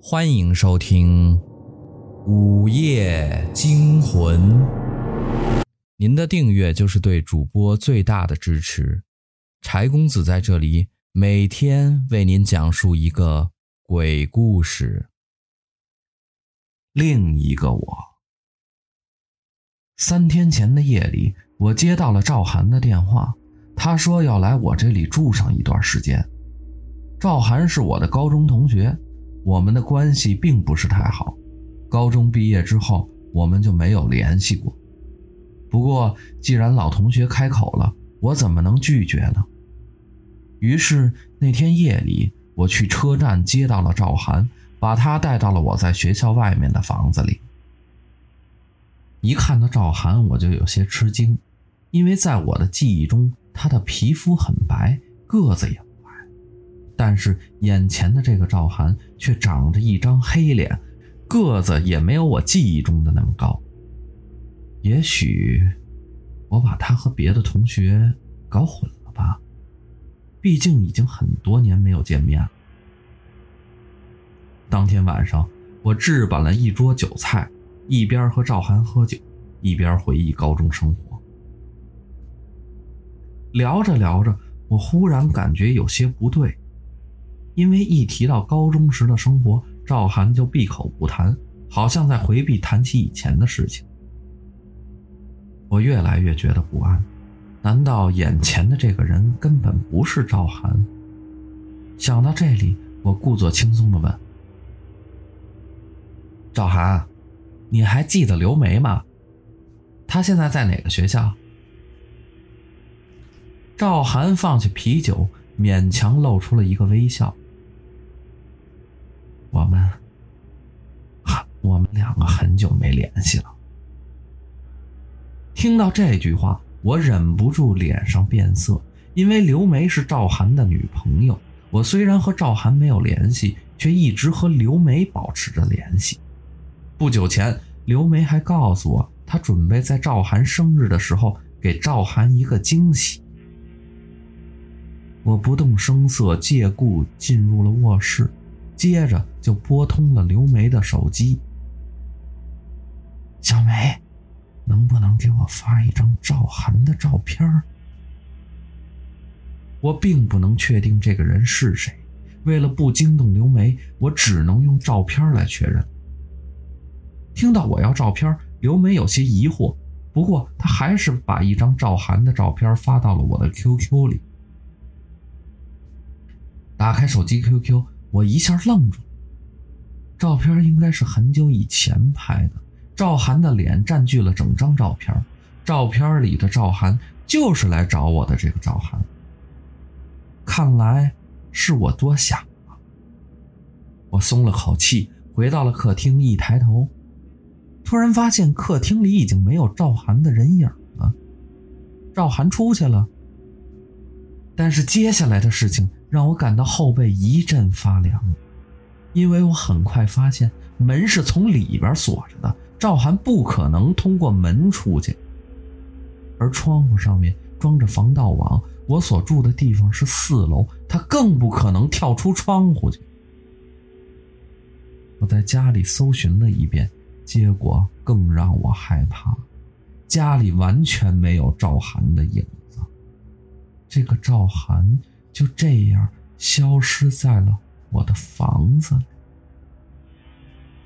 欢迎收听《午夜惊魂》。您的订阅就是对主播最大的支持。柴公子在这里每天为您讲述一个鬼故事。另一个我。三天前的夜里，我接到了赵涵的电话，他说要来我这里住上一段时间。赵涵是我的高中同学。我们的关系并不是太好，高中毕业之后我们就没有联系过。不过既然老同学开口了，我怎么能拒绝呢？于是那天夜里，我去车站接到了赵涵，把他带到了我在学校外面的房子里。一看到赵涵，我就有些吃惊，因为在我的记忆中，他的皮肤很白，个子也。但是眼前的这个赵涵却长着一张黑脸，个子也没有我记忆中的那么高。也许我把他和别的同学搞混了吧？毕竟已经很多年没有见面了。当天晚上，我置办了一桌酒菜，一边和赵涵喝酒，一边回忆高中生活。聊着聊着，我忽然感觉有些不对。因为一提到高中时的生活，赵涵就闭口不谈，好像在回避谈起以前的事情。我越来越觉得不安，难道眼前的这个人根本不是赵涵？想到这里，我故作轻松地问：“赵涵，你还记得刘梅吗？她现在在哪个学校？”赵涵放下啤酒，勉强露出了一个微笑。我们，我们两个很久没联系了。听到这句话，我忍不住脸上变色，因为刘梅是赵涵的女朋友。我虽然和赵涵没有联系，却一直和刘梅保持着联系。不久前，刘梅还告诉我，她准备在赵涵生日的时候给赵涵一个惊喜。我不动声色，借故进入了卧室。接着就拨通了刘梅的手机。小梅，能不能给我发一张赵涵的照片？我并不能确定这个人是谁，为了不惊动刘梅，我只能用照片来确认。听到我要照片，刘梅有些疑惑，不过她还是把一张赵涵的照片发到了我的 QQ 里。打开手机 QQ。我一下愣住了，照片应该是很久以前拍的，赵涵的脸占据了整张照片，照片里的赵涵就是来找我的这个赵涵。看来是我多想了，我松了口气，回到了客厅，一抬头，突然发现客厅里已经没有赵涵的人影了，赵涵出去了。但是接下来的事情让我感到后背一阵发凉，因为我很快发现门是从里边锁着的，赵涵不可能通过门出去，而窗户上面装着防盗网，我所住的地方是四楼，他更不可能跳出窗户去。我在家里搜寻了一遍，结果更让我害怕，家里完全没有赵涵的影子。这个赵涵就这样消失在了我的房子里。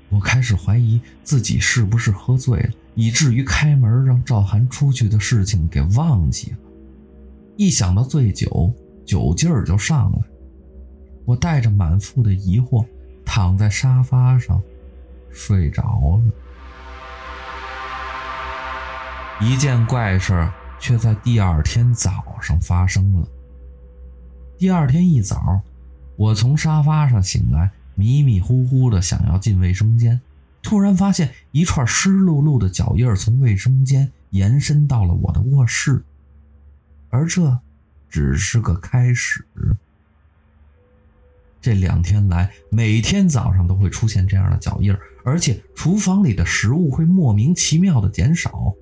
我开始怀疑自己是不是喝醉了，以至于开门让赵涵出去的事情给忘记了。一想到醉酒，酒劲儿就上来。我带着满腹的疑惑躺在沙发上睡着了。一件怪事却在第二天早上发生了。第二天一早，我从沙发上醒来，迷迷糊糊的想要进卫生间，突然发现一串湿漉漉的脚印从卫生间延伸到了我的卧室，而这只是个开始。这两天来，每天早上都会出现这样的脚印，而且厨房里的食物会莫名其妙的减少。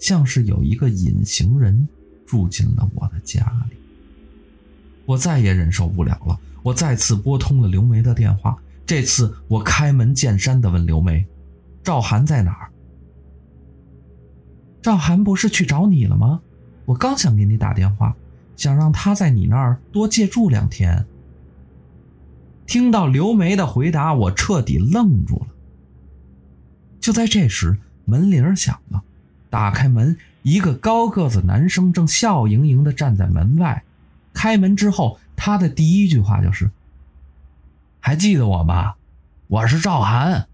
像是有一个隐形人住进了我的家里，我再也忍受不了了。我再次拨通了刘梅的电话，这次我开门见山地问刘梅：“赵涵在哪儿？”赵涵不是去找你了吗？我刚想给你打电话，想让他在你那儿多借住两天。听到刘梅的回答，我彻底愣住了。就在这时，门铃响了，打开门，一个高个子男生正笑盈盈地站在门外。开门之后，他的第一句话就是：“还记得我吗？我是赵涵。”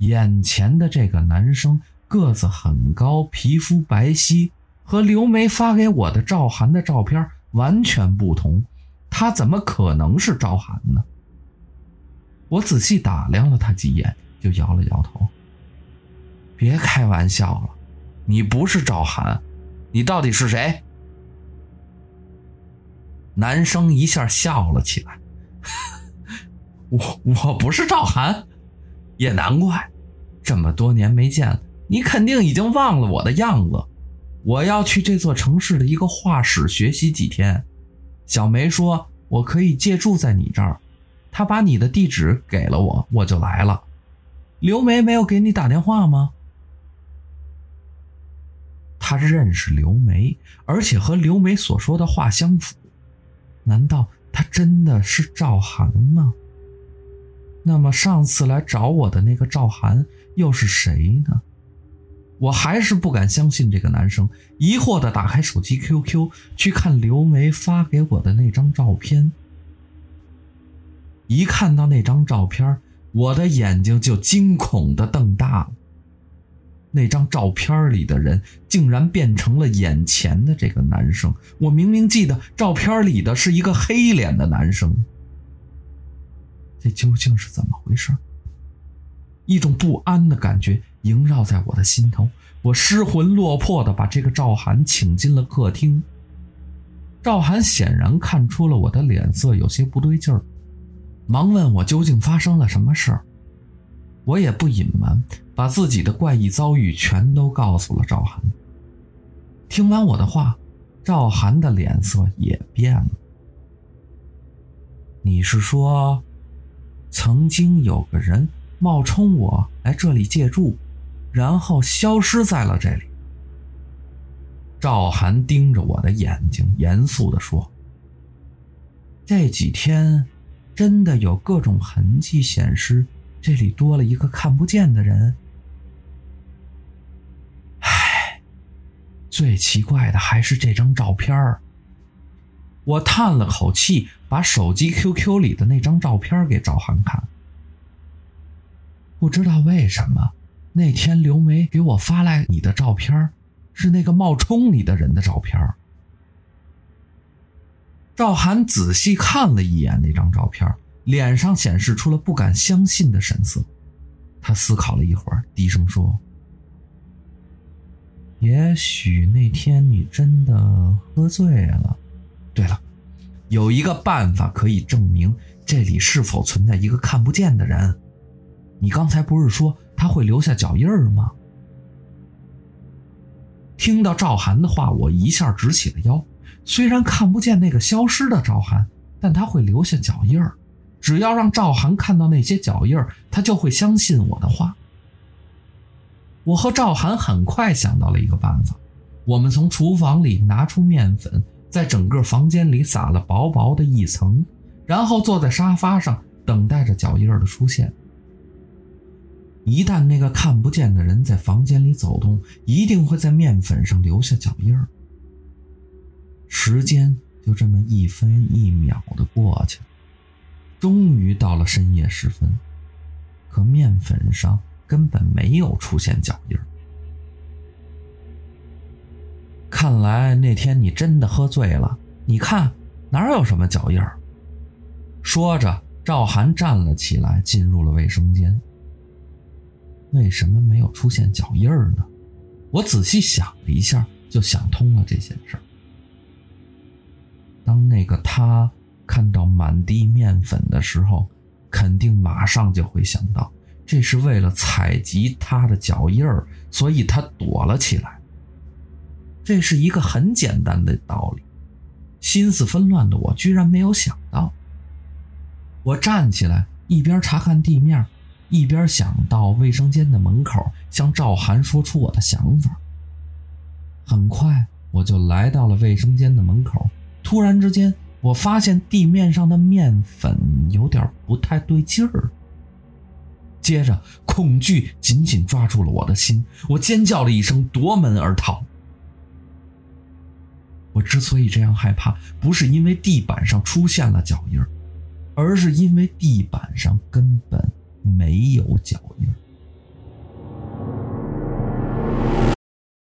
眼前的这个男生。个子很高，皮肤白皙，和刘梅发给我的赵涵的照片完全不同。他怎么可能是赵涵呢？我仔细打量了他几眼，就摇了摇头。别开玩笑了，你不是赵涵，你到底是谁？男生一下笑了起来。我我不是赵涵，也难怪，这么多年没见。你肯定已经忘了我的样子。我要去这座城市的一个画室学习几天。小梅说我可以借住在你这儿，她把你的地址给了我，我就来了。刘梅没有给你打电话吗？他认识刘梅，而且和刘梅所说的话相符。难道他真的是赵涵吗？那么上次来找我的那个赵涵又是谁呢？我还是不敢相信这个男生，疑惑地打开手机 QQ 去看刘梅发给我的那张照片。一看到那张照片，我的眼睛就惊恐地瞪大了。那张照片里的人竟然变成了眼前的这个男生。我明明记得照片里的是一个黑脸的男生，这究竟是怎么回事？一种不安的感觉萦绕在我的心头，我失魂落魄地把这个赵涵请进了客厅。赵涵显然看出了我的脸色有些不对劲儿，忙问我究竟发生了什么事儿。我也不隐瞒，把自己的怪异遭遇全都告诉了赵涵。听完我的话，赵涵的脸色也变了。你是说，曾经有个人？冒充我来这里借住，然后消失在了这里。赵涵盯着我的眼睛，严肃地说：“这几天真的有各种痕迹显示，这里多了一个看不见的人。最奇怪的还是这张照片。”我叹了口气，把手机 QQ 里的那张照片给赵涵看。不知道为什么，那天刘梅给我发来你的照片，是那个冒充你的人的照片。赵涵仔细看了一眼那张照片，脸上显示出了不敢相信的神色。他思考了一会儿，低声说：“也许那天你真的喝醉了。对了，有一个办法可以证明这里是否存在一个看不见的人。”你刚才不是说他会留下脚印儿吗？听到赵涵的话，我一下直起了腰。虽然看不见那个消失的赵涵，但他会留下脚印儿。只要让赵涵看到那些脚印儿，他就会相信我的话。我和赵涵很快想到了一个办法。我们从厨房里拿出面粉，在整个房间里撒了薄薄的一层，然后坐在沙发上等待着脚印的出现。一旦那个看不见的人在房间里走动，一定会在面粉上留下脚印。时间就这么一分一秒的过去了，终于到了深夜时分，可面粉上根本没有出现脚印。看来那天你真的喝醉了。你看，哪有什么脚印？说着，赵涵站了起来，进入了卫生间。为什么没有出现脚印呢？我仔细想了一下，就想通了这件事。当那个他看到满地面粉的时候，肯定马上就会想到，这是为了采集他的脚印儿，所以他躲了起来。这是一个很简单的道理，心思纷乱的我居然没有想到。我站起来，一边查看地面，一边想到卫生间的门口，向赵涵说出我的想法。很快，我就来到了卫生间的门口。突然之间，我发现地面上的面粉有点不太对劲儿。接着，恐惧紧紧抓住了我的心，我尖叫了一声，夺门而逃。我之所以这样害怕，不是因为地板上出现了脚印，而是因为地板上根本没有脚印。